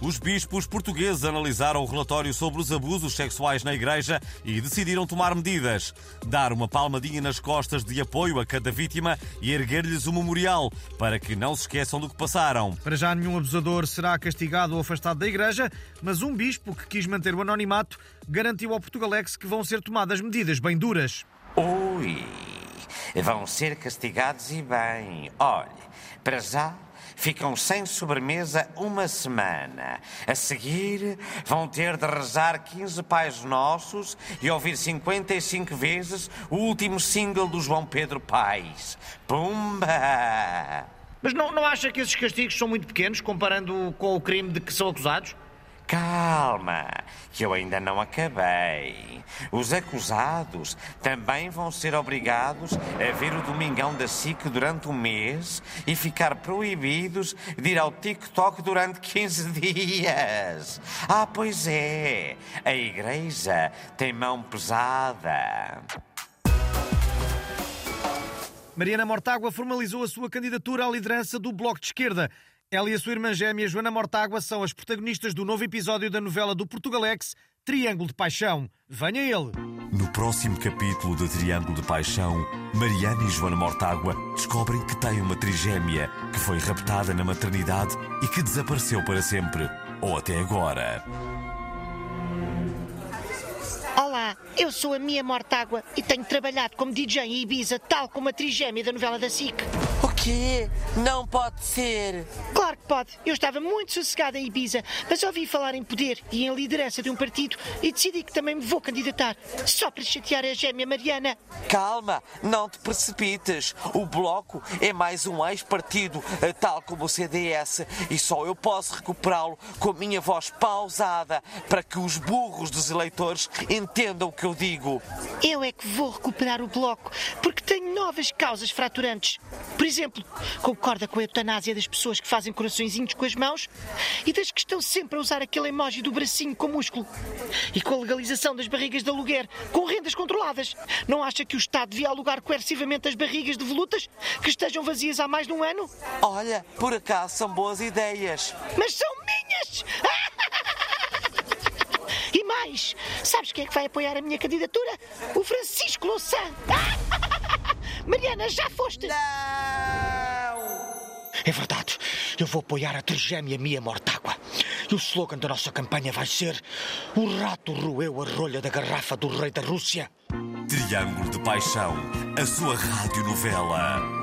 Os bispos portugueses analisaram o relatório sobre os abusos sexuais na Igreja e decidiram tomar medidas. Dar uma palmadinha nas costas de apoio a cada vítima e erguer-lhes um memorial para que não se esqueçam do que passaram. Para já, nenhum abusador será castigado ou afastado da Igreja, mas um bispo que quis manter o anonimato garantiu ao Portugalex que vão ser tomadas medidas bem duras. Ui, vão ser castigados e bem. Olhe, para já ficam sem sobremesa uma semana. A seguir, vão ter de rezar 15 Pais Nossos e ouvir 55 vezes o último single do João Pedro Paes. Pumba! Mas não, não acha que esses castigos são muito pequenos comparando com o crime de que são acusados? Calma, que eu ainda não acabei. Os acusados também vão ser obrigados a ver o Domingão da SIC durante um mês e ficar proibidos de ir ao TikTok durante 15 dias. Ah, pois é, a igreja tem mão pesada. Mariana Mortágua formalizou a sua candidatura à liderança do Bloco de Esquerda. Ela e a sua irmã gêmea Joana Mortágua são as protagonistas do novo episódio da novela do Portugalex, Triângulo de Paixão. Venha ele! No próximo capítulo de Triângulo de Paixão, Mariana e Joana Mortágua descobrem que têm uma trigêmea que foi raptada na maternidade e que desapareceu para sempre. Ou até agora. Olá, eu sou a Mia Mortágua e tenho trabalhado como DJ em Ibiza, tal como a trigêmea da novela da SIC. O quê? Não pode ser. Claro que pode. Eu estava muito sossegada em Ibiza, mas ouvi falar em poder e em liderança de um partido e decidi que também me vou candidatar. Só para chatear a gêmea Mariana. Calma, não te precipites. O Bloco é mais um ex-partido, eh, tal como o CDS, e só eu posso recuperá-lo com a minha voz pausada para que os burros dos eleitores entendam o que eu digo. Eu é que vou recuperar o bloco, porque tenho novas causas fraturantes. Por exemplo, concorda com a eutanásia das pessoas que fazem coraçõezinhos com as mãos e das que estão sempre a usar aquele emoji do bracinho com músculo. E com a legalização das barrigas de aluguer, com rendas controladas. Não acha que o Estado devia alugar coercivamente as barrigas de volutas que estejam vazias há mais de um ano? Olha, por acaso são boas ideias. Mas são minhas! E mais, sabes quem é que vai apoiar a minha candidatura? O Francisco Louçã! Mariana, já foste? Não! É verdade, eu vou apoiar a trigêmea Mia Mortágua. E o slogan da nossa campanha vai ser: O rato roeu a rolha da garrafa do rei da Rússia. Triângulo de Paixão, a sua radionovela.